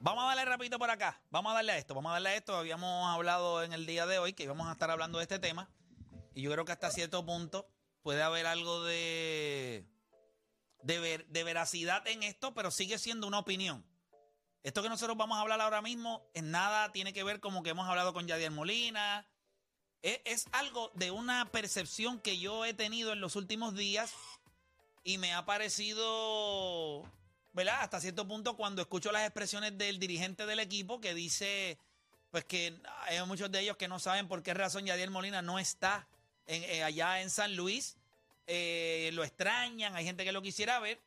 Vamos a darle rapidito por acá. Vamos a darle a esto. Vamos a darle a esto. Habíamos hablado en el día de hoy que íbamos a estar hablando de este tema. Y yo creo que hasta cierto punto puede haber algo de, de, ver- de veracidad en esto, pero sigue siendo una opinión. Esto que nosotros vamos a hablar ahora mismo en nada tiene que ver como que hemos hablado con Yadier Molina. Es, es algo de una percepción que yo he tenido en los últimos días y me ha parecido, ¿verdad? Hasta cierto punto cuando escucho las expresiones del dirigente del equipo que dice, pues que hay muchos de ellos que no saben por qué razón Yadier Molina no está eh, allá en San Luis, eh, lo extrañan, hay gente que lo quisiera ver.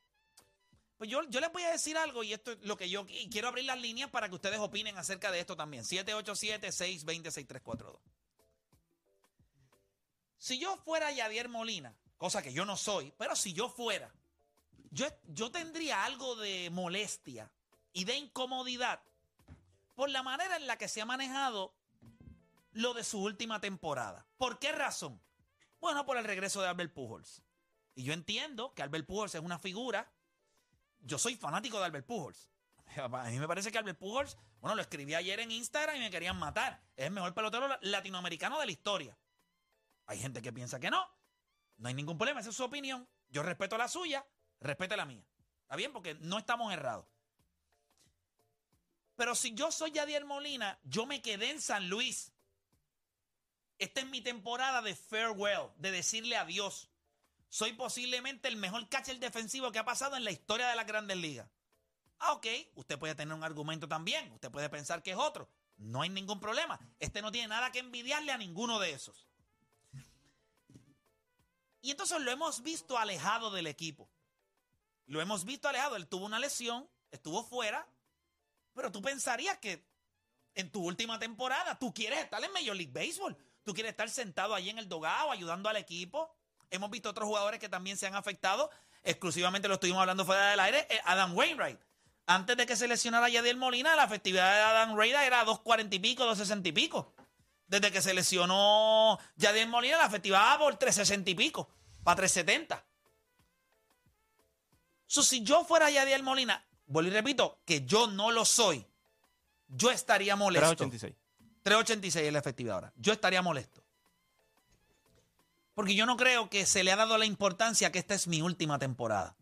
Pues yo, yo les voy a decir algo y esto es lo que yo y quiero abrir las líneas para que ustedes opinen acerca de esto también. 787-620-6342. Si yo fuera Yadier Molina, cosa que yo no soy, pero si yo fuera, yo, yo tendría algo de molestia y de incomodidad por la manera en la que se ha manejado lo de su última temporada. ¿Por qué razón? Bueno, por el regreso de Albert Pujols. Y yo entiendo que Albert Pujols es una figura. Yo soy fanático de Albert Pujols. A mí me parece que Albert Pujols, bueno, lo escribí ayer en Instagram y me querían matar. Es el mejor pelotero latinoamericano de la historia. Hay gente que piensa que no. No hay ningún problema, esa es su opinión. Yo respeto la suya, respete la mía. ¿Está bien? Porque no estamos errados. Pero si yo soy Yadier Molina, yo me quedé en San Luis. Esta es mi temporada de farewell, de decirle adiós. Soy posiblemente el mejor catcher defensivo que ha pasado en la historia de las grandes ligas. Ah, ok, usted puede tener un argumento también. Usted puede pensar que es otro. No hay ningún problema. Este no tiene nada que envidiarle a ninguno de esos. Y entonces lo hemos visto alejado del equipo. Lo hemos visto alejado. Él tuvo una lesión, estuvo fuera, pero tú pensarías que en tu última temporada tú quieres estar en Major League Baseball. Tú quieres estar sentado allí en el dogado ayudando al equipo. Hemos visto otros jugadores que también se han afectado. Exclusivamente lo estuvimos hablando fuera del aire. eh, Adam Wainwright. Antes de que se lesionara Yadiel Molina, la efectividad de Adam Wainwright era 2.40 y pico, 2.60 y pico. Desde que se lesionó Yadiel Molina, la efectividad va por 3.60 y pico, para 3.70. So, si yo fuera Yadiel Molina, vuelvo y repito, que yo no lo soy, yo estaría molesto. 386. 3.86 es la efectividad ahora. Yo estaría molesto. Porque yo no creo que se le ha dado la importancia que esta es mi última temporada.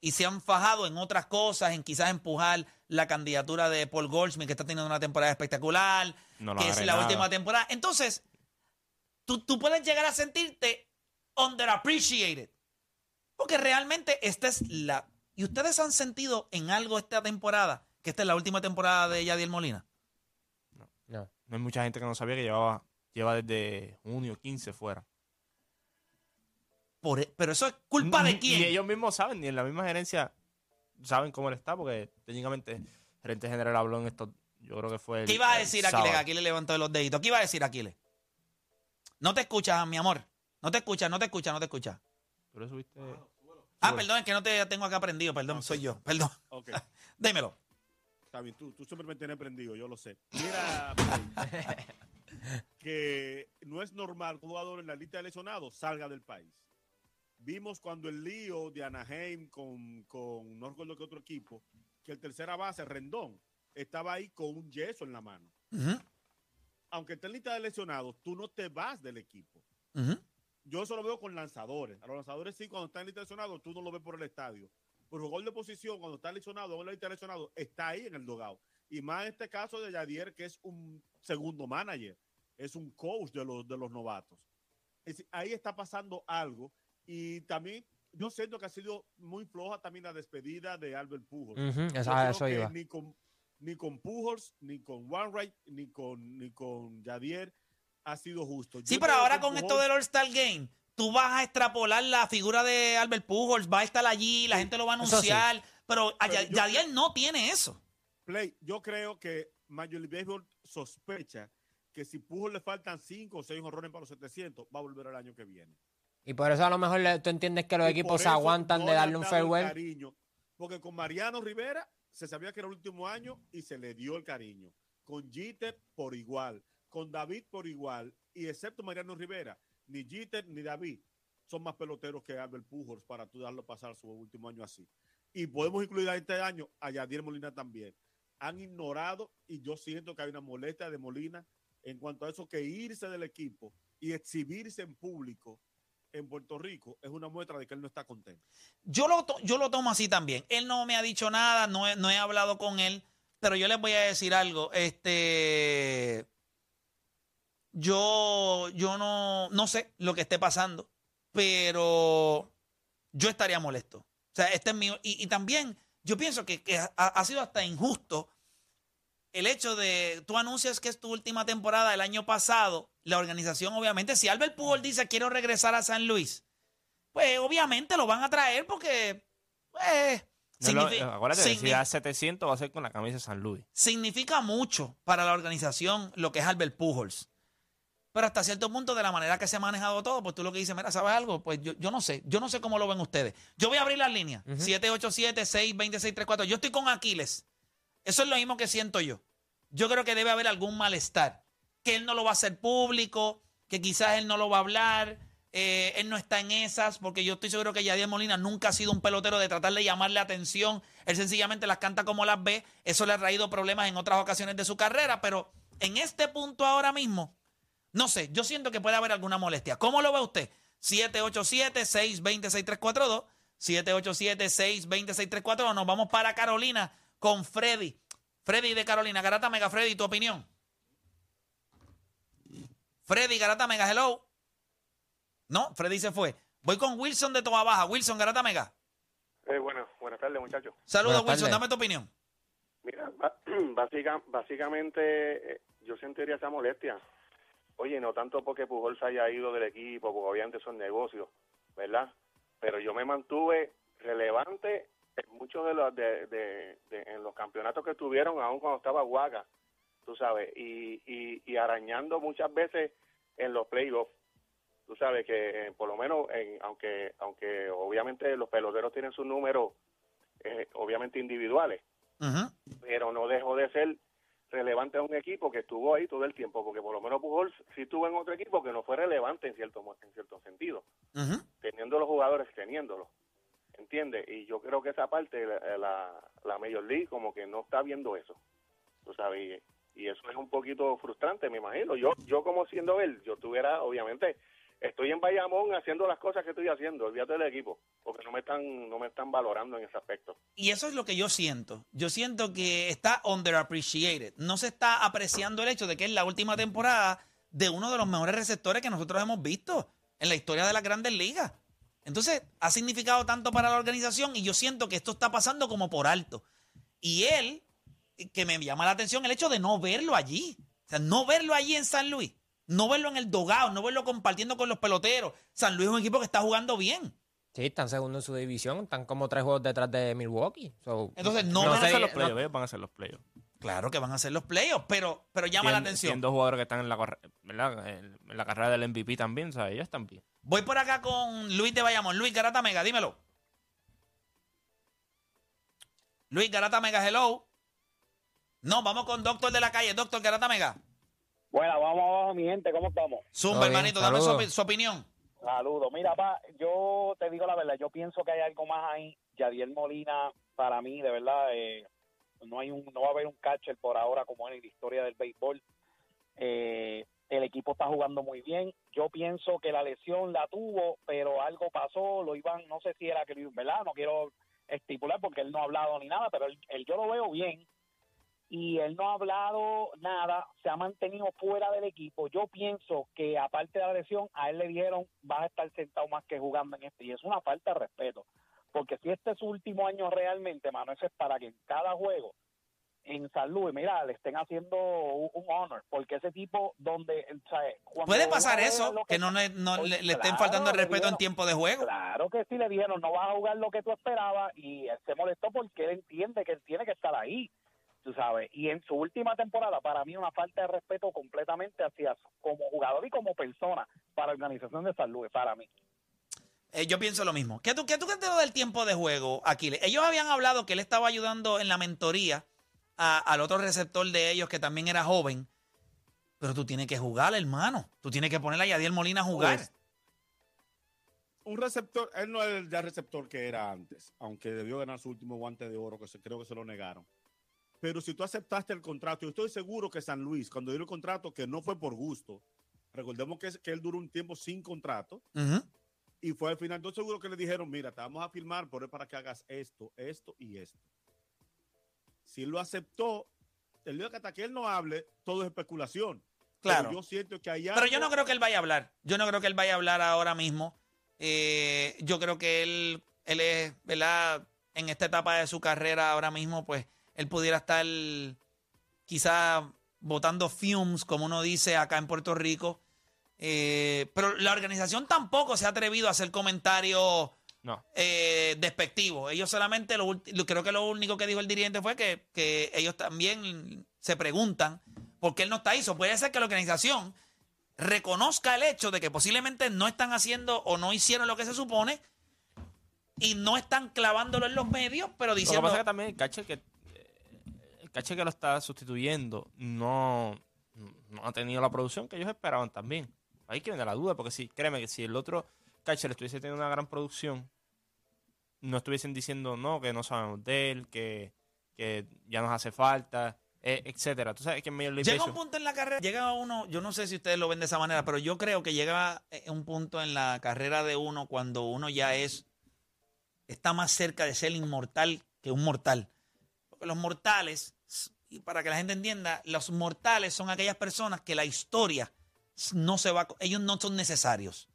Y se han fajado en otras cosas, en quizás empujar la candidatura de Paul Goldschmidt, que está teniendo una temporada espectacular, No lo que es la última temporada. Entonces, tú, tú puedes llegar a sentirte underappreciated. Porque realmente esta es la... ¿Y ustedes han sentido en algo esta temporada que esta es la última temporada de Yadiel Molina? No. No hay mucha gente que no sabía que llevaba lleva desde junio 15 fuera. Por e- pero eso es culpa de quién. Ni ellos mismos saben, ni en la misma gerencia saben cómo él está, porque técnicamente el gerente general habló en esto, yo creo que fue el ¿Qué ibas a decir, Aquiles? Aquiles levantó los deditos. ¿Qué iba a decir, Aquiles? No te escuchas, mi amor. No te escuchas, no te escuchas, no te escuchas. Le subiste... Ah, perdón, es que no te tengo acá prendido, perdón, soy yo, perdón. Ok, Dímelo. está bien, tú, tú siempre me tienes prendido, yo lo sé. Mira, que no es normal que un jugador en la lista de lesionados salga del país. Vimos cuando el lío de Anaheim con, con no recuerdo qué otro equipo, que el tercera base, Rendón, estaba ahí con un yeso en la mano. Aunque esté en lista de lesionados, tú no te vas del equipo. Yo eso lo veo con lanzadores. A los lanzadores sí, cuando están en lista de lesionados, tú no lo ves por el estadio. Por jugador de posición, cuando está lesionado o en la lista de lesionados, está ahí en el dogado. Y más en este caso de Yadier, que es un segundo manager, es un coach de los, de los novatos. Es ahí está pasando algo. Y también yo siento que ha sido muy floja también la despedida de Albert Pujols. Esa- creo eso que iba. Ni con, ni con Pujols, ni con Wainwright, ni con, ni con Yadier ha sido justo. Sí, Yo pero ahora con Pujols- esto del All-Star Game, tú vas a extrapolar la figura de Albert Pujols, va a estar allí, la gente lo va a sí. anunciar, pero, a Pero yo- Yadier no tiene eso. Play, yo creo que Major League Baseball sospecha que si Pujols le faltan 5 o 6 horrones para los 700, va a volver el año que viene. Y por eso a lo mejor tú entiendes que los Y equipos se aguantan no de le darle un farewell. Cariño, porque con Mariano Rivera se sabía que era el último año y se le dio el cariño. Con Jeter por igual. Con David por igual. Y excepto Mariano Rivera, ni Jeter ni David son más peloteros que Albert Pujols para tú darlo pasar su último año así. Y podemos incluir a este año a Yadier Molina también. Han ignorado y yo siento que hay una molestia de Molina en cuanto a eso que irse del equipo y exhibirse en público en Puerto Rico es una muestra de que él no está contento. Yo lo, yo lo tomo así también. Él no me ha dicho nada, no he, no he hablado con él, pero yo les voy a decir algo. Este, yo, yo no, no sé lo que esté pasando, pero yo estaría molesto. O sea, este es mío. Y, y también yo pienso que, que ha sido hasta injusto el hecho de tú anuncias que es tu última temporada el año pasado, la organización obviamente, si Albert Pujol dice quiero regresar a San Luis, pues obviamente lo van a traer porque pues, No lo- signifi- acuérdate, si signi- da 700 va a ser con la camisa de San Luis. significa mucho para la organización lo que es Albert Pujols. Pero hasta cierto punto, de la manera que se ha manejado todo, pues tú lo que dices, mira, ¿sabes algo? Pues yo, yo no sé, yo no sé cómo lo ven ustedes. Yo voy a abrir las líneas, 787-626-342. Yo estoy con Aquiles. Eso es lo mismo que siento yo. Yo creo que debe haber algún malestar, que él no lo va a hacer público, que quizás él no lo va a hablar, eh, él no está en esas, porque yo estoy seguro que Yadier Molina nunca ha sido un pelotero de tratar de llamarle atención. Él sencillamente las canta como las ve. Eso le ha traído problemas en otras ocasiones de su carrera, pero en este punto ahora mismo, no sé, yo siento que puede haber alguna molestia. ¿Cómo lo ve usted? 787-620-6342. 787-620-6342. Nos vamos para Carolina con Freddy. Freddy de Carolina. Garata Mega, Freddy, tu opinión. Freddy, Garata Mega, hello. No, Freddy se fue. Voy con Wilson de Toa Baja. Wilson, Garata Mega. Eh, bueno, buenas tardes, muchachos. Saludos, Buenas Wilson. tardes. Dame tu opinión. Mira, básica- básicamente eh, yo sentiría esa molestia. Oye, no tanto porque Pujol se haya ido del equipo, porque obviamente son negocios, ¿verdad? Pero yo me mantuve relevante en muchos de los de, de- de- en los campeonatos que tuvieron, aún cuando estaba Guaga, tú sabes, y, y, y arañando muchas veces en los playoffs. Tú sabes que eh, por lo menos, en, aunque aunque obviamente los peloteros tienen sus números, eh, obviamente individuales, pero no dejó de ser relevante a un equipo que estuvo ahí todo el tiempo, porque por lo menos Pujols sí estuvo en otro equipo que no fue relevante en cierto en cierto sentido, teniendo los jugadores teniéndolos, ¿entiendes? Y yo creo que esa parte la, la, Major League como que no está viendo eso, tú sabes, y, y eso es un poquito frustrante, me imagino. Yo yo como siendo él, yo tuviera, obviamente, estoy en Bayamón haciendo las cosas que estoy haciendo, olvídate del equipo, porque no me están no me están valorando en ese aspecto. Y eso es lo que yo siento. Yo siento que está underappreciated. No se está apreciando el hecho de que es la última temporada de uno de los mejores receptores que nosotros hemos visto en la historia de las grandes ligas. Entonces, ha significado tanto para la organización y yo siento que esto está pasando como por alto. Y él, que me llama la atención el hecho de no verlo allí. O sea, no verlo allí en San Luis. No verlo en el dogado, no verlo compartiendo con los peloteros. San Luis es un equipo que está jugando bien. Sí, están segundo en su división, están como tres juegos detrás de Milwaukee. So, Entonces, no van van a sé, los no- playoffs, ellos van a hacer los playoffs. Claro que van a ser los playoffs, pero, pero llama la atención. tienen dos jugadores que están en la, ¿verdad? en la carrera del MVP también, ¿sabes? Ellos están bien. Voy por acá con Luis de Bayamón. Luis Garata Mega, dímelo. Luis Garata Mega, hello. No, vamos con Doctor de la calle. Doctor Garata Mega. Bueno, vamos abajo, mi gente, ¿cómo estamos? Zumba, hermanito, dame su opinión. Saludos. Mira, pa, yo te digo la verdad, yo pienso que hay algo más ahí. Yadiel Molina, para mí, de verdad, eh, no hay un, no va a haber un catcher por ahora como en la historia del béisbol. Eh, el equipo está jugando muy bien. Yo pienso que la lesión la tuvo, pero algo pasó. Lo iban, no sé si era que, ¿verdad? No quiero estipular porque él no ha hablado ni nada, pero él, yo lo veo bien. y él no ha hablado nada, se ha mantenido fuera del equipo. Yo pienso que aparte de la lesión, a él le dijeron vas a estar sentado más que jugando en este y es una falta de respeto, porque si este es su último año realmente, mano, eso es para que en cada juego en salud, mira, le estén haciendo un, un honor, porque ese tipo donde, o sea, Puede pasar eso, que no, le- no Oye, le, le estén claro, faltando el respeto en tiempo de juego. Claro que sí le dijeron, no vas a jugar lo que tú esperabas y él se molestó porque él entiende que él tiene que estar ahí, tú sabes. Y en su última temporada, para mí, una falta de respeto completamente hacia como jugador y como persona para la organización de salud, para mí. Eh, yo pienso lo mismo. ¿Qué tú, qué tú lo del tiempo de juego, Aquiles? Ellos habían hablado que él estaba ayudando en la mentoría a- al otro receptor de ellos que también era joven. Pero tú tienes que jugar, hermano. Tú tienes que poner a Yadiel Molina a jugar. Pues, un receptor, él no es el ya receptor que era antes, aunque debió ganar su último guante de oro, que se, creo que se lo negaron. Pero si tú aceptaste el contrato, yo estoy seguro que San Luis, cuando dio el contrato, que no fue por gusto, recordemos que, que él duró un tiempo sin contrato, Ujú. Y fue al final, estoy seguro que le dijeron, mira, te vamos a firmar por para que hagas esto, esto y esto. Si él lo aceptó, el día que hasta que él no hable, todo es especulación. Claro. Pero yo siento que allá. Pero yo no creo que él vaya a hablar. Yo no creo que él vaya a hablar ahora mismo. Eh, yo creo que él, él es, ¿verdad? En esta etapa de su carrera ahora mismo, pues él pudiera estar quizá botando fumes, como uno dice acá en Puerto Rico. Eh, pero la organización tampoco se ha atrevido a hacer comentarios No. eh, despectivos. Ellos solamente, lo, creo que lo único que dijo el dirigente fue que, que ellos también se preguntan por qué él no está ahí. So, puede ser que la organización reconozca el hecho de que posiblemente no están haciendo o no hicieron lo que se supone y no están clavándolo en los medios, pero Lo que diciendo... pasa es que también el cache que eh, el cache que lo está sustituyendo no, no ha tenido la producción que ellos esperaban también. Ahí que viene la duda, porque si, créeme que si el otro catcher estuviese teniendo una gran producción, no estuviesen diciendo no, que no sabemos de él, que, que ya nos hace falta, eh, etcétera. Tú sabes que en League Llega un punto en la carrera, llega uno, yo no sé si ustedes lo ven de esa manera, pero yo creo que llega eh, un punto en la carrera de uno cuando uno ya es, está más cerca de ser inmortal que un mortal. Porque los mortales, y para que la gente entienda, los mortales son aquellas personas que la historia no se va, ellos no son necesarios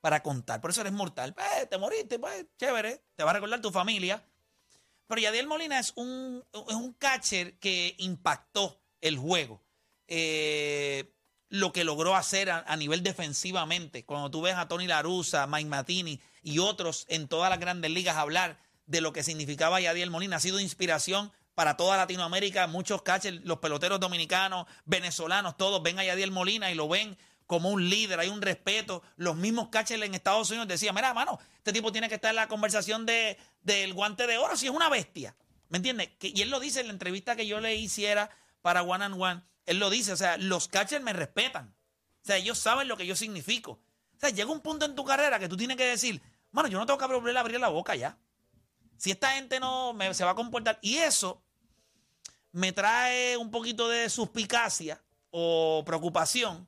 para contar. Por eso eres mortal. Eh, te moriste, pues, chévere, te va a recordar tu familia. Pero Yadiel Molina es un, es un catcher que impactó el juego. Eh, lo que logró hacer a, a nivel defensivamente. Cuando tú ves a Tony Larusa, Mike Matini y otros en todas las grandes ligas hablar de lo que significaba Yadiel Molina, ha sido inspiración para toda Latinoamérica. Muchos catchers, los peloteros dominicanos, venezolanos, todos ven a Yadiel Molina y lo ven como un líder, hay un respeto. Los mismos catchers en Estados Unidos decían, mira, mano, este tipo tiene que estar en la conversación de, del guante de oro, si es una bestia. ¿Me entiendes? Y él lo dice en la entrevista que yo le hiciera para One and One. Él lo dice, o sea, los catchers me respetan. O sea, ellos saben lo que yo significo. O sea, llega un punto en tu carrera que tú tienes que decir, mano, yo no tengo que volver a abrir la boca ya. Si esta gente no me- se va a comportar. Y eso me trae un poquito de suspicacia o preocupación.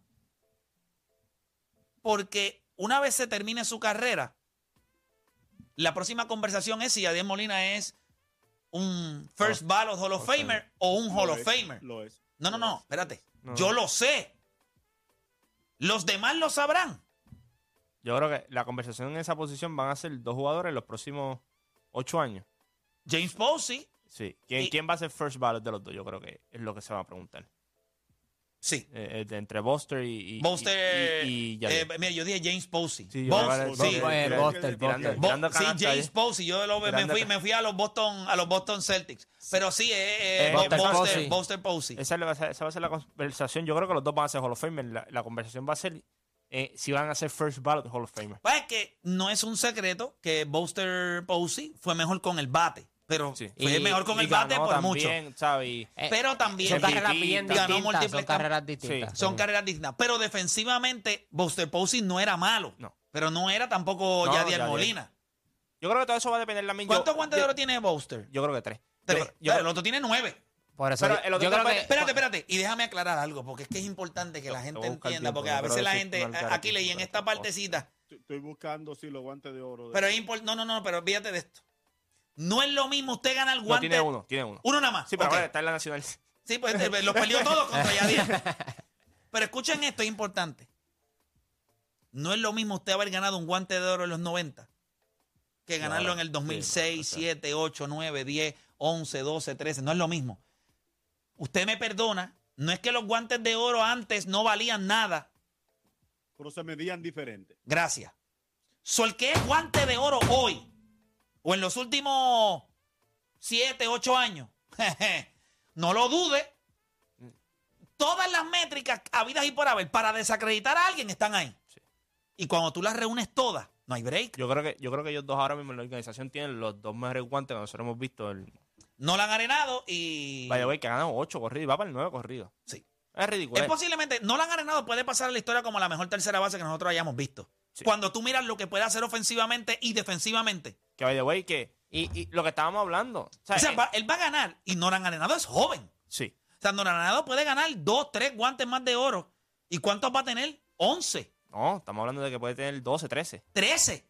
Porque una vez se termine su carrera, la próxima conversación es si Adiel Molina es un First Ballot Hall of Famer o un Hall Lo of es, Famer. Lo es. No, no, Lo no, es. espérate. No. Yo lo sé. Los demás lo sabrán. Yo creo que la conversación en esa posición van a ser dos jugadores en los próximos ocho años. James Posey, Sí. ¿Quién, Y- quién va a ser first ballot de los dos? Yo creo que es lo que se va a preguntar. sí. Eh, eh, entre Buster y, y, Buster. y, y eh, mira, yo dije James Posey. Sí, que- sí, Buster, Buster. Bo- sí, James ahí. Posey. Yo lo- me, fui, me fui a los Boston, a los Boston Celtics. Pero sí, eh, eh, Buster Buster, Posey. Buster Posey. Esa, le va a ser- esa va a ser la conversación. Yo creo que los dos van a ser Hall of Famer. La, la conversación va a ser eh, si van a ser first ballot Hall of Famer. Pues es que no es un secreto que Buster Posey fue mejor con el bate. Pero Sí. fue Y- mejor con el bate por mucho. ¿sabes? Y- Eh, Pero también son MVP, carreras bien distintas. Son carreras distintas. Son carreras distintas. Pero defensivamente, Buster Posey no era malo. No. Pero no era tampoco No, Yadier. Molina. yo creo que todo eso va a depender también. ¿Cuántos guantes de oro tiene Buster? Yo creo que tres. Tres. creo- yo Pero creo- el otro tiene nueve. Por eso Pero el otro yo creo te que... puede- Espérate, espérate. Y déjame aclarar algo, porque es que es importante que la Te gente entienda, tiempo, porque a veces la gente, aquí leí en esta partecita, Estoy- buscando, sí, los guantes de oro. pero es importante, no, no, no, pero olvídate de esto. No es lo mismo usted ganar el No, guante. tiene uno, tiene uno. Uno nada más. Sí, pero Ok. ahora está en la nacional. Sí, pues eh, los perdió todos contra Yadier. Pero escuchen esto, es importante. No es lo mismo usted haber ganado un guante de oro en los 90 que ganarlo Claro, en el sí, 2006, no, o sea. 7, 8, 9, 10, 11, 12, 13. No es lo mismo. Usted me perdona, no es que los guantes de oro antes no valían nada. Pero se medían diferente. Gracias. So, el que es guante de oro hoy, o en los últimos 7, 8 años, no lo dude. Todas las métricas habidas y por haber para desacreditar a alguien están ahí. Sí. Y cuando tú las reúnes todas, no hay break. Yo creo que yo creo que ellos dos ahora mismo en la organización tienen los dos mejores guantes que nosotros hemos visto. El, No la han arenado y. Vaya, güey, que ha ganado ocho corridos y va para el nueve corrido. Sí. Es ridículo. Es posiblemente, no la han arenado, puede pasar a la historia como la mejor tercera base que nosotros hayamos visto. Sí. Cuando tú miras lo que puede hacer ofensivamente y defensivamente. Que the way, que. Y, y lo que estábamos hablando. O sea, O sea, eh, va- él va a ganar y Nolan Arenado es joven. sí. O sea, Nolan Arenado puede ganar dos, tres guantes más de oro. ¿Y cuántos va a tener? 11, No, estamos hablando de que puede tener 12, 13. 13.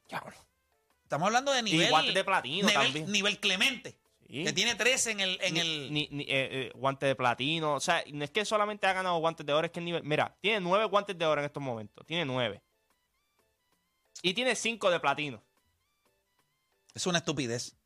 Estamos hablando de nivel. guantes de platino nivel, también. Nivel Clemente. Sí. Que tiene 13 en el. En Ni- el ni- ni, eh, eh, guante de platino. O sea, no es que solamente ha ganado guantes de oro, es que el nivel. Mira, tiene nueve guantes de oro en estos momentos. Tiene nueve. Y tiene cinco de platino. Es una estupidez.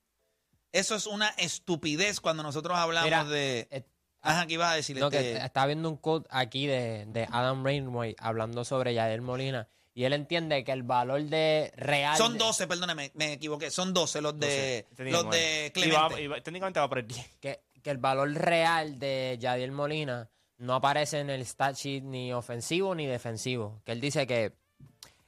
Eso es una estupidez cuando nosotros hablamos Mira, de. eh, Ajá, ¿qué ibas a decir? No, que estaba viendo un quote aquí de, de Adam Rainway hablando sobre Yadier Molina. Y él entiende que el valor de real. son de- 12, perdóname, me equivoqué. Son 12 los de, los de Y Clemente. va- y va- técnicamente va por el 10. que, que el valor real de Yadier Molina no aparece en el stat sheet ni ofensivo ni defensivo. Que él dice que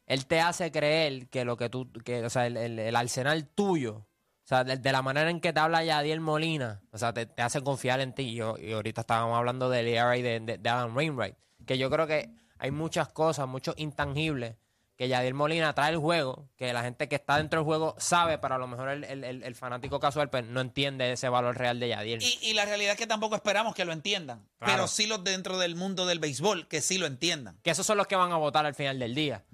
él te hace creer que lo que tú, que, o sea, el, el- el arsenal tuyo, o sea, de, de la manera en que te habla Yadier Molina, o sea, te, te hace confiar en ti. Y, yo- y ahorita estábamos hablando del ERA de, de, de Adam Wainwright, que yo creo que hay muchas cosas, muchos intangibles que Yadier Molina trae el juego, que la gente que está dentro del juego sabe, pero a lo mejor el, el- el- fanático casual pues, no entiende ese valor real de Yadier. Y, y la realidad es que tampoco esperamos que lo entiendan. Claro. Pero sí los dentro del mundo del béisbol, que sí lo entiendan. Que esos son los que van a votar al final del día.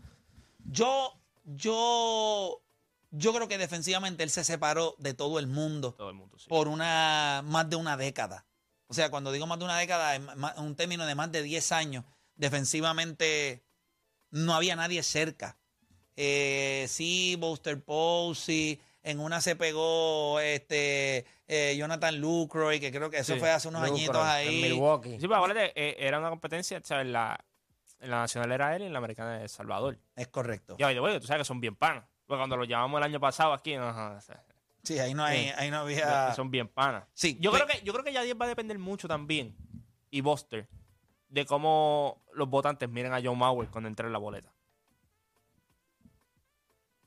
Yo, yo, yo creo que defensivamente él se separó de todo el mundo Todo el mundo, sí. por una más de una década. O sea, cuando digo más de una década, es ma- un término de más de 10 años. Defensivamente no había nadie cerca. Eh, sí, Buster Posey, en una se pegó este eh, Jonathan Lucroy, que creo que eso Sí, fue hace unos Lucroy, añitos En ahí. Milwaukee. Sí, pero acuérdate, eh, era una competencia, o sea, en la, en la nacional era él y en la americana de El Salvador. Es correcto. Y the way, tú sabes que son bien panas. Porque cuando lo llamamos el año pasado aquí, Sí, ahí no hay, Sí. ahí no había. son bien panas. Sí, Yo pues- creo que yo creo que Yadier va a depender mucho también y Buster de cómo los votantes miren a John Mauer cuando entre en la boleta.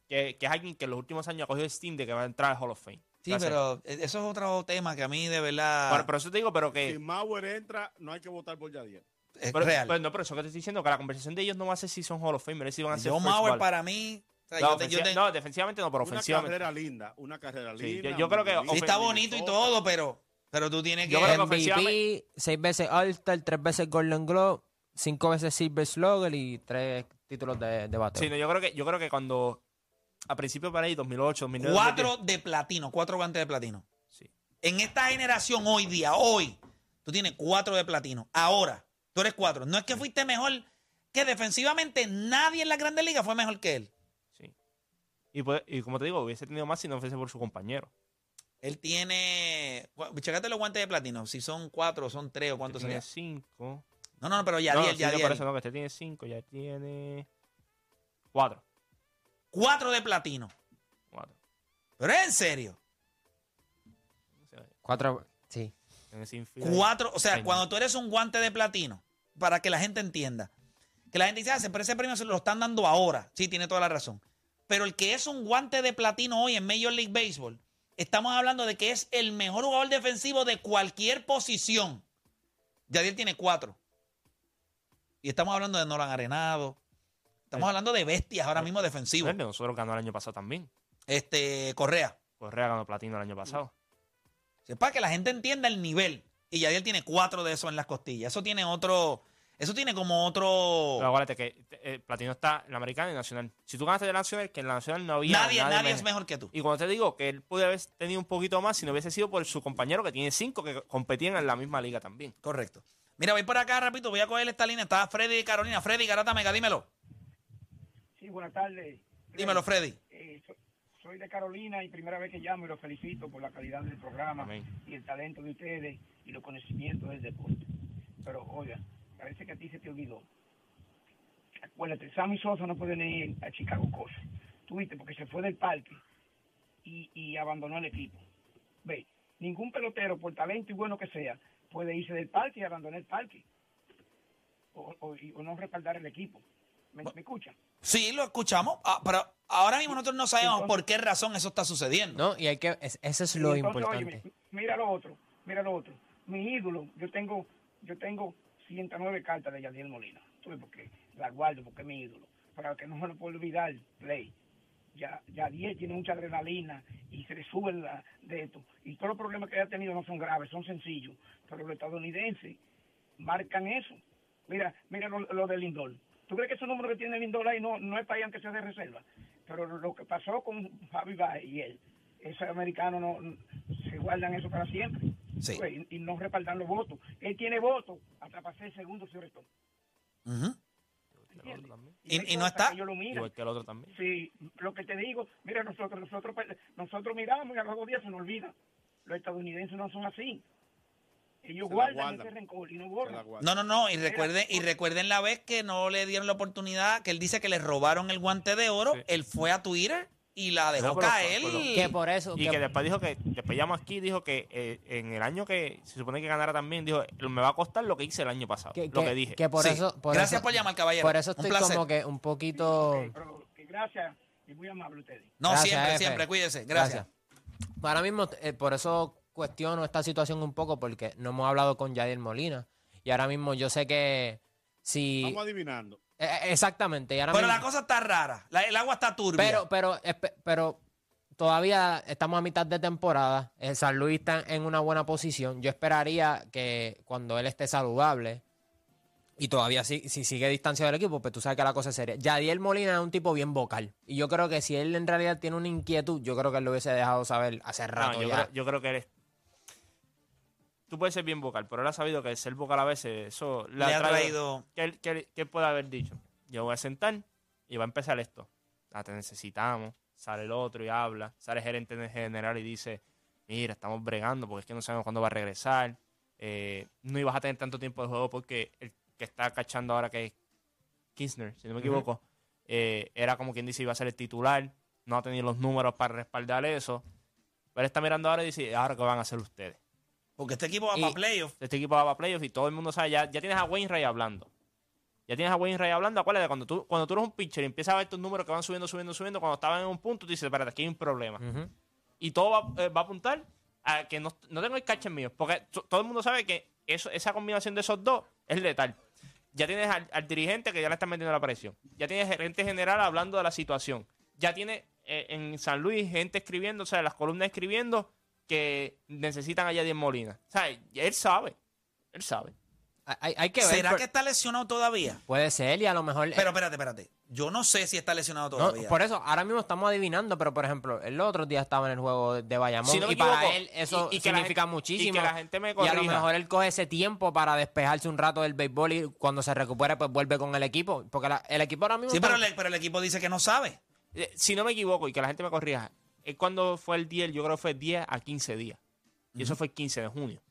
Que, que es alguien que en los últimos años ha cogido Steam de que va a entrar al Hall of Fame. Sí, Gracias. pero eso es otro tema que a mí de verdad Pero, pero eso te digo, pero que. Si Mauer entra, no hay que votar por Yadier. Es pero, real. pero no, pero eso que te estoy diciendo, que la conversación de ellos no va a ser si son Hall of Fame, es si van a ser. John Mauer para mí. o sea, No, yo te- yo ofensiva- te- no, defensivamente no, pero Una ofensivamente. carrera linda, una carrera Sí, linda. yo- yo creo que sí, está bonito y todo, pero, pero tú tienes que. Yo creo que ofensivamente- seis veces All-Star, tres veces Golden Globe, cinco veces Silver Slugger y tres títulos de, de bateo. Sí, no, yo creo que yo creo que cuando a principios para ahí 2008, 2009, Cuatro de platino, cuatro guantes de platino. Sí. En esta generación, hoy día, hoy, tú tienes cuatro de platino. Ahora, tú eres cuatro. No es que fuiste mejor, que defensivamente nadie en la Grandes Ligas fue mejor que él. Sí. Y, pues- y como te digo, hubiese tenido más si no fuese por su compañero. Él tiene. Checate los guantes de platino. Si son cuatro, son tres o cuántos Este tiene serían. cinco. No, no, no, pero ya no, diez, sí, ya no, por eso no, que este tiene cinco, ya tiene cuatro. Cuatro de platino. Cuatro. Pero es en serio. Cuatro, Cuatro, o sea, cuando tú eres un guante de platino, para que la gente entienda, que la gente dice, ah, pero ese premio se lo están dando ahora. Sí, tiene toda la razón. Pero el que es un guante de platino hoy en Major League Baseball, estamos hablando de que es el mejor jugador defensivo de cualquier posición. Yadier tiene cuatro. Y estamos hablando de Nolan Arenado. Estamos Eh. hablando de bestias ahora mismo defensivos. Nosotros ganó el año pasado también. Este, Correa. Correa ganó platino el año pasado. Es para que la gente entienda el nivel. Y Yadier tiene cuatro de esos en las costillas. Eso tiene otro. Eso tiene como otro. Pero acuérdate que eh, platino está en la americana y nacional. Si tú ganaste de la nacional, que en la nacional no había nadie nadie es mejor que tú. Y cuando te digo que él puede haber tenido un poquito más si no hubiese sido por su compañero que tiene cinco que competían en la misma liga también. Correcto. Mira, voy por acá, rapidito. Voy a coger esta línea. Está Freddy de Carolina. Freddy, Garata Mega, dímelo. Sí, buenas tardes. Dímelo, Freddy. Eh, soy de Carolina y primera vez que llamo y los felicito por la calidad del programa Amén. y el talento de ustedes y los conocimientos del deporte. Pero, oiga, parece que a ti se te olvidó. Acuérdate, Sammy Sosa no puede ir a Chicago Cosa. Tuviste, porque se fue del parque y, y abandonó el equipo. Ve, ningún pelotero, por talento y bueno que sea, puede irse del parque y abandonar el parque. O, o- y- o no respaldar el equipo. ¿Me, me escuchan? Sí, lo escuchamos. Ah, pero ahora mismo nosotros no sabemos Entonces- por qué razón eso está sucediendo. ¿No? Y hay que, es- eso es lo entonces, importante. mira lo otro, mira lo otro. Mi ídolo, yo tengo, yo tengo 109 cartas de Yadiel Molina. Tú ves por qué, la guardo porque es mi ídolo. para que no se lo pueda olvidar, Play. Ya, ya 10 tiene mucha adrenalina y se le sube la, de esto. Y todos los problemas que haya tenido no son graves, son sencillos. Pero los estadounidenses marcan eso. Mira, mira lo, lo de Lindor. ¿Tú crees que ese número que tiene Lindor ahí no, no es para ir aunque sea de reserva? Pero lo que pasó con Javi Baez y él, esos americanos no, se guardan eso para siempre. Sí. Pues, Y, y no respaldan los votos. Él tiene votos hasta para ser segundo el otro también. Y- no está- ellos lo. Igual que el otro también. Sí, lo que te digo, mira, nosotros, nosotros, nosotros miramos y a los dos días se nos olvida. Los estadounidenses no son así. Ellos guardan, guardan. ese rencor y no borran. No, no, no. Y recuerden, y recuerden la vez que no le dieron la oportunidad, que él dice que le robaron el guante de oro. Sí. Él fue a Twitter y la dejó No, pero caer. Que por eso. Y que- que después dijo que, después llamó aquí, dijo que eh, en el año que se supone que ganara también, dijo, me va a costar lo que hice el año pasado, que- lo que- que dije. que por Sí. eso. por Gracias eso- por llamar, caballero. Por eso estoy como que un poquito. Ok, pero que gracias y muy amable ustedes. No, Gracias, siempre, siempre. Cuídese. Gracias. Ahora mismo, eh, por eso cuestiono esta situación un poco, porque no hemos hablado con Yadier Molina. Y ahora mismo yo sé que si. Estamos adivinando. Eh, eh, exactamente. Y ahora Pero mismo- la cosa está rara. La- el agua está turbia. Pero, pero, pero todavía estamos a mitad de temporada. El San Luis está en una buena posición. Yo esperaría que cuando él esté saludable y todavía si, si sigue distanciado del equipo, pues tú sabes que la cosa es seria. Yadiel Molina es un tipo bien vocal. Y yo creo que si él en realidad tiene una inquietud, yo creo que él lo hubiese dejado saber hace No, rato yo, ya. creo, yo creo que eres... Tú puedes ser bien vocal, pero él ha sabido que ser vocal a veces, eso le ha traído. ¿Qué, él- qué qué puede haber dicho? Yo voy a sentar y va a empezar esto. Ah, te necesitamos. Sale el otro y habla. Sale el gerente general y dice, mira, estamos bregando porque es que no sabemos cuándo va a regresar. Eh, no ibas a tener tanto tiempo de juego porque el que está cachando ahora que es Kirchner, si no me equivoco, eh, era como quien dice iba a ser el titular. No ha tenido los números para respaldar eso. Pero él está mirando ahora y dice, ahora qué van a hacer ustedes. Porque este equipo va Y- para playoffs. Este equipo va para playoffs y todo el mundo sabe, ya, ya tienes a Wainwright hablando. Ya tienes a Wainwright hablando. Acuérdate, cuando tú, cuando tú eres un pitcher y empiezas a ver tus números que van subiendo, subiendo, subiendo, cuando estaban en un punto, tú dices, espérate, aquí hay un problema. Y todo va, eh, va a apuntar a que no, no tengo el catcher mío. Porque todo el mundo sabe que eso, esa combinación de esos dos es letal. Ya tienes al, al dirigente que ya le están metiendo la presión. Ya tienes gerente general hablando de la situación. Ya tienes eh, en San Luis gente escribiendo, o sea, las columnas escribiendo que necesitan a Yadier Molina. O sea, él sabe. Él sabe. Hay, hay que ver. ¿Será por- que está lesionado todavía? Puede ser y a lo mejor... Pero espérate, espérate. Yo no sé si está lesionado No, todavía. por eso, ahora mismo estamos adivinando, pero por ejemplo, el otro día estaba en el juego de Bayamón Si no me y para equivoco, él eso y- y que la significa gente- muchísimo. y que la gente me Y a lo mejor él coge ese tiempo para despejarse un rato del béisbol y cuando se recupere pues vuelve con el equipo. Porque la- el equipo ahora mismo... Sí, está- pero, el- pero el equipo dice que no sabe. Eh, Si no me equivoco, y que la gente me corrija, es cuando fue el día, yo creo que fue 10 a 15 días. Y eso fue el 15 de junio.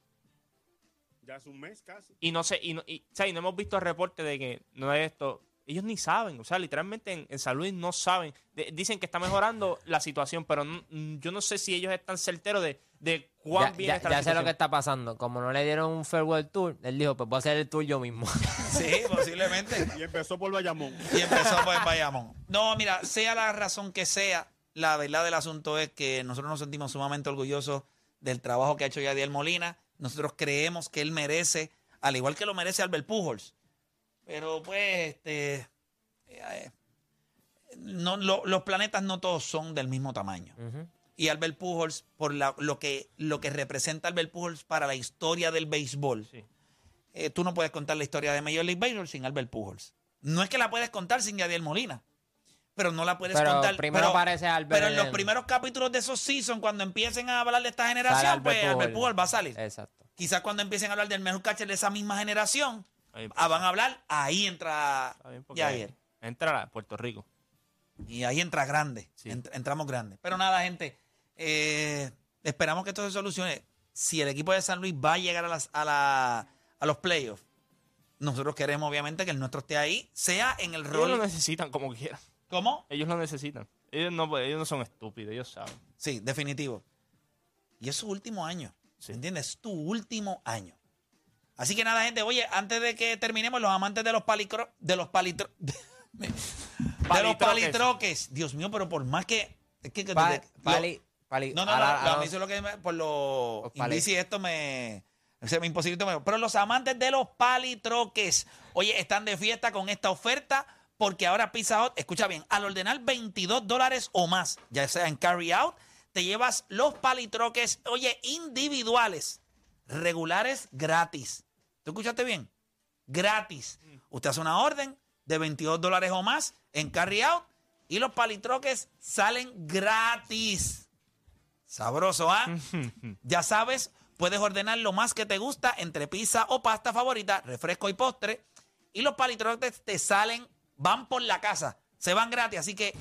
Ya hace un mes casi. Y no sé, y no, y, o sea, y no hemos visto reporte de que no es esto. Ellos ni saben, o sea, literalmente en, en San Luis no saben. De- dicen que está mejorando la situación, pero no- yo no sé si ellos están certeros de, de cuán ya, bien ya- está ya la sé lo que está pasando. Como no le dieron un farewell tour, él dijo, pues voy a hacer el tour yo mismo. Sí, posiblemente. Y empezó por Bayamón. Y empezó pues Bayamón. No, mira, sea la razón que sea, la verdad del asunto es que nosotros nos sentimos sumamente orgullosos del trabajo que ha hecho Yadiel Molina. Nosotros creemos que él merece, al igual que lo merece Albert Pujols. Pero pues, este, eh, no, lo- los planetas no todos son del mismo tamaño. Y Albert Pujols, por la- lo, que, lo que representa Albert Pujols para la historia del béisbol, Sí. eh, tú no puedes contar la historia de Major League Baseball sin Albert Pujols. No es que la puedes contar sin Yadiel Molina, pero no la puedes Pero contar. primero aparece Albert Pero en los primeros capítulos de esos seasons, cuando empiecen a hablar de esta generación, Albert pues Albert Pujols. Pujols va a salir. Exacto. Quizás cuando empiecen a hablar del mejor catcher de esa misma generación, Ahí, ah, van a hablar, ahí entra Yadier. Entra a Puerto Rico. Y ahí entra grande. Sí. Ent- entramos grande. Pero nada, gente. eh, esperamos que esto se solucione. Si el equipo de San Luis va a llegar a, las, a, la- a los playoffs, nosotros queremos obviamente que el nuestro esté ahí, sea en el Ellos rol. lo necesitan como quieran. ¿Cómo? Ellos lo necesitan. Ellos no, pues, ellos no son estúpidos, ellos saben. Sí, definitivo. Y es su último año. Sí. ¿Entiendes? Es tu último año. Así que nada, gente, oye, antes de que terminemos, los amantes de los palicro, de los palitro, de los Palitroques. palitroques. Dios mío, pero por más que. Es que, que- Pa- lo- pali- pali- No, no, no, ahora- a mí eso es lo que me, por los indicis esto me se me imposibilita. Pero los amantes de los palitroques, oye, están de fiesta con esta oferta porque ahora Pizza Hut, escucha bien, al ordenar 22 dólares o más, ya sea en carry out, te llevas los palitroques, oye, individuales, regulares gratis. ¿Tú escuchaste bien? Gratis. Usted hace una orden de 22 dólares o más en carry out y los palitroques salen gratis. Sabroso, ¿ah? ya sabes, puedes ordenar lo más que te gusta entre pizza o pasta favorita, refresco y postre. Y los palitroques te salen, van por la casa, se van gratis. Así que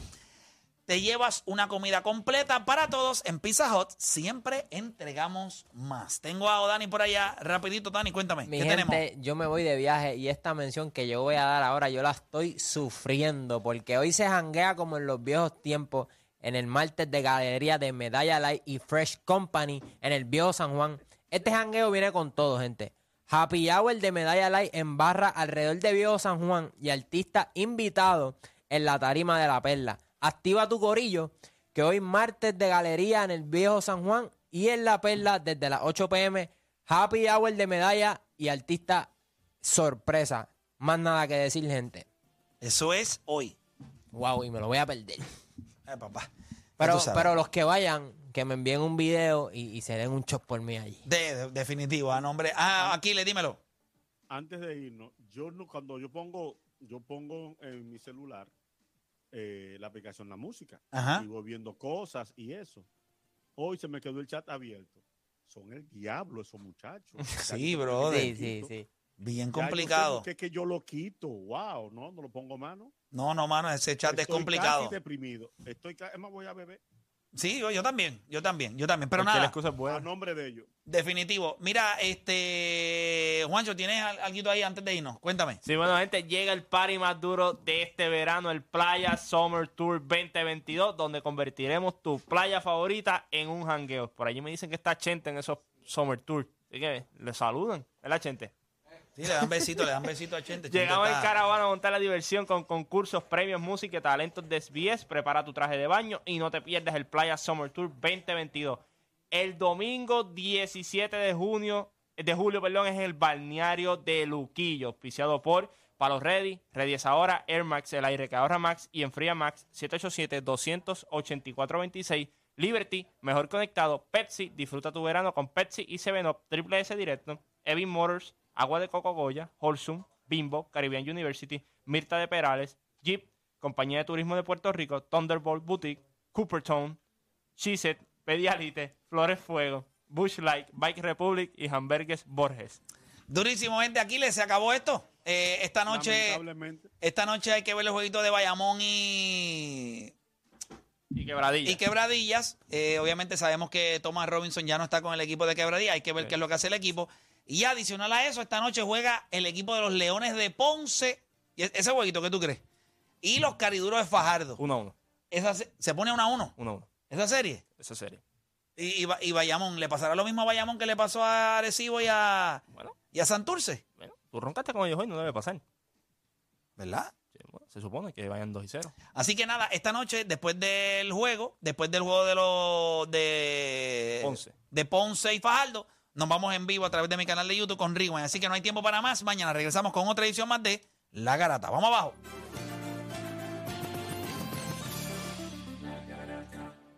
te llevas una comida completa para todos en Pizza Hut. Siempre entregamos más. Tengo a Dani por allá. Rapidito, Dani, cuéntame. Mi ¿Qué gente, tenemos? yo me voy de viaje y esta mención que yo voy a dar ahora, yo la estoy sufriendo porque hoy se janguea como en los viejos tiempos en el martes de galería de Medalla Light y Fresh Company en el viejo San Juan. Este jangueo viene con todo, gente. Happy Hour de Medalla Light en barra alrededor de viejo San Juan y artista invitado en la tarima de la perla. Activa tu corillo que hoy martes de galería en el viejo San Juan y en la perla desde las 8 pm. Happy Hour de medalla y artista sorpresa. Más nada que decir, gente. Eso es hoy. Wow, y me lo voy a perder. Eh, papá. Pero, pero los que vayan, que me envíen un video y, y se den un chop por mí allí. De, de- definitivo, a nombre. Ah, aquí le dímelo. Antes de irnos, yo no, cuando yo pongo, yo pongo en mi celular eh, la aplicación La Música Ajá. y voy viendo cosas y eso. Hoy se me quedó el chat abierto. Son el diablo esos muchachos. Sí, brother. Sí, sí, sí. Bien complicado. qué que yo lo quito. Wow, no, no lo pongo mano. No, no, mano, ese chat es Estoy complicado. deprimido. Estoy, ca- es más, voy a beber Sí, yo, yo también, yo también, yo también. Pero nada, excusa es a buena. nombre de ellos. definitivo. Mira, este. Juancho, ¿tienes al- algo ahí antes de irnos? Cuéntame. Sí, bueno, gente, llega el party más duro de este verano, el Playa Summer Tour 2022, donde convertiremos tu playa favorita en un jangueo. Por allí me dicen que está Chente en esos Summer Tour. Así que le saludan, ¿verdad, Chente? Sí, le dan besito, le dan besito a Chente. Llegamos en caravana a montar la diversión con concursos, premios, música y talentos de SBS. Prepara tu traje de baño y no te pierdas el Playa Summer Tour 2022. El domingo 17 de junio, de julio, perdón, es el balneario de Luquillo, auspiciado por Palos Ready, Ready es ahora, Air Max, el aire que ahorra Max y enfría Max, 787-284-26. Liberty, mejor conectado, Pepsi, disfruta tu verano con Pepsi y 7up, Triple S Directo, Evin Motors, Agua de Coco Goya, Holsum, Bimbo, Caribbean University, Mirta de Perales, Jeep, Compañía de Turismo de Puerto Rico, Thunderbolt Boutique, Coopertone, Cheeset, Pedialite, Flores Fuego, Bush Light, Bike Republic y Hamburgues Borges. Durísimo, gente. Aquí le se acabó esto. Eh, esta noche. Esta noche hay que ver el jueguito de Bayamón y, Y quebradilla. y Quebradillas. Eh, obviamente sabemos que Thomas Robinson ya no está con el equipo de Quebradillas. Hay que ver Sí. qué es lo que hace el equipo. Y adicional a eso, esta noche juega el equipo de los Leones de Ponce. Y e- ese jueguito, ¿qué tú crees? Y los Cariduros de Fajardo. Uno a uno. Esa se, se pone una a uno. Uno a uno. Esa serie. Esa serie. Y, y, Ba- y Bayamón, ¿le pasará lo mismo a Bayamón que le pasó a Arecibo y a, Bueno, y a Santurce? bueno, tú roncaste con ellos hoy, no debe pasar. ¿Verdad? Sí, bueno, se supone que vayan 2 y 0. Así que nada, esta noche, después del juego, después del juego de los de Ponce. de Ponce y Fajardo, nos vamos en vivo a través de mi canal de YouTube con Rewind. Así que no hay tiempo para más. Mañana regresamos con otra edición más de La Garata. Vamos abajo.